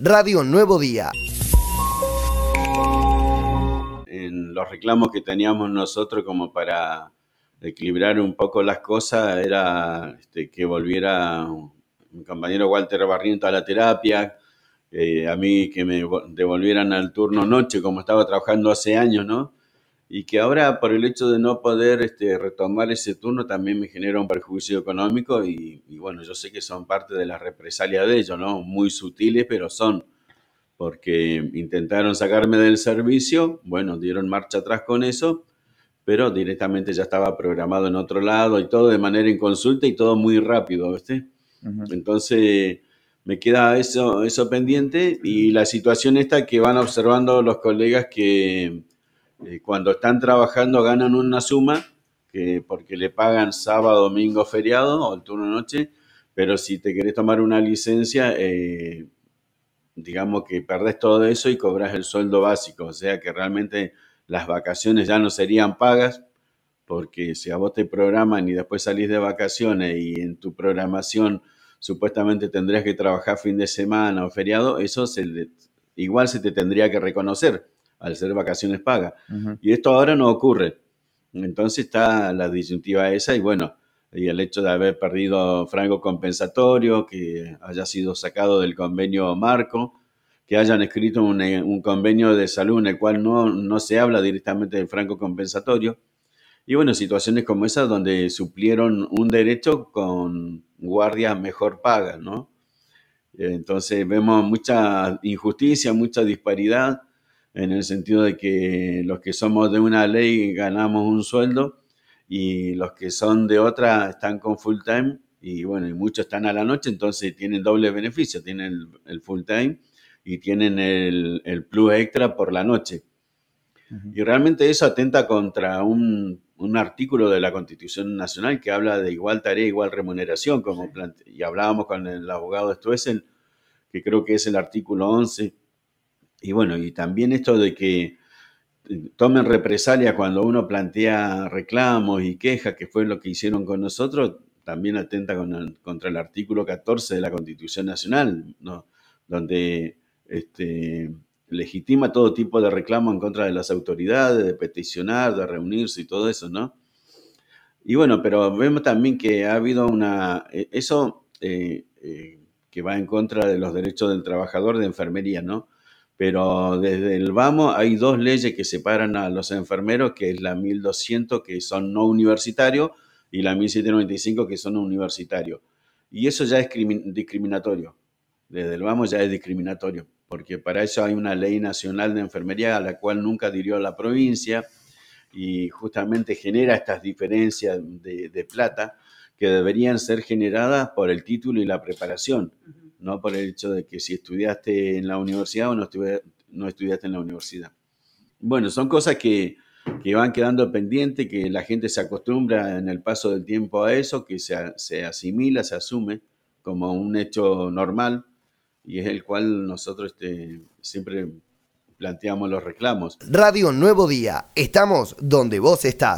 Radio Nuevo Día. En los reclamos que teníamos nosotros como para equilibrar un poco las cosas era este, que volviera mi compañero Walter Barriento a la terapia, eh, a mí que me devolvieran al turno noche como estaba trabajando hace años, ¿no? Y que ahora por el hecho de no poder este, retomar ese turno también me genera un perjuicio económico y, bueno, yo sé que son parte de la represalia de ellos, ¿no? Muy sutiles, pero son, porque intentaron sacarme del servicio, bueno, dieron marcha atrás con eso, pero directamente ya estaba programado en otro lado y todo de manera inconsulta y todo muy rápido, ¿viste? Entonces me queda eso, eso pendiente y la situación esta que van observando los colegas que eh, cuando están trabajando ganan una suma que porque le pagan sábado, domingo, feriado o el turno noche, pero si te querés tomar una licencia, eh, digamos que perdés todo eso y cobras el sueldo básico, o sea que realmente las vacaciones ya no serían pagas, porque si a vos te programan y después salís de vacaciones y en tu programación supuestamente tendrías que trabajar fin de semana o feriado, eso se igual se te tendría que reconocer al ser vacaciones pagas. Y esto ahora no ocurre. Entonces está la disyuntiva esa y bueno, y el hecho de haber perdido franco compensatorio, que haya sido sacado del convenio marco, que hayan escrito un, convenio de salud en el cual no, no se habla directamente del franco compensatorio. Y bueno, situaciones como esas donde suplieron un derecho con guardias mejor pagas, ¿no? Entonces vemos mucha injusticia, mucha disparidad en el sentido de que los que somos de una ley ganamos un sueldo y los que son de otra están con full time y bueno, y muchos están a la noche, entonces tienen doble beneficio, tienen el, full time y tienen el, el, plus extra por la noche. Y realmente eso atenta contra un un artículo de la Constitución Nacional que habla de igual tarea, igual remuneración, como y hablábamos con el abogado Stuessel, que creo que es el artículo 11. Y bueno, y también esto de que eh, tomen represalia cuando uno plantea reclamos y quejas, que fue lo que hicieron con nosotros, también atenta contra el artículo 14 de la Constitución Nacional, ¿no? donde este, legitima todo tipo de reclamo en contra de las autoridades, de peticionar, de reunirse y todo eso, ¿no? Y bueno, pero vemos también que ha habido una, eh, eso eh, que va en contra de los derechos del trabajador de enfermería, ¿no? Pero desde el vamos hay dos leyes que separan a los enfermeros, que es la 1200 que son no universitarios y la 1795 que son universitarios. Y eso ya es discriminatorio. Desde el vamos ya es discriminatorio porque para eso hay una ley nacional de enfermería a la cual nunca adhirió la provincia y justamente genera estas diferencias de, plata que deberían ser generadas por el título y la preparación, no por el hecho de que si estudiaste en la universidad o no, estudiaste en la universidad. Bueno, son cosas que, que, van quedando pendientes, que la gente se acostumbra en el paso del tiempo a eso, que se, se asimila, se asume como un hecho normal y es el cual nosotros este, siempre planteamos los reclamos. Radio Nuevo Día, estamos donde vos estás.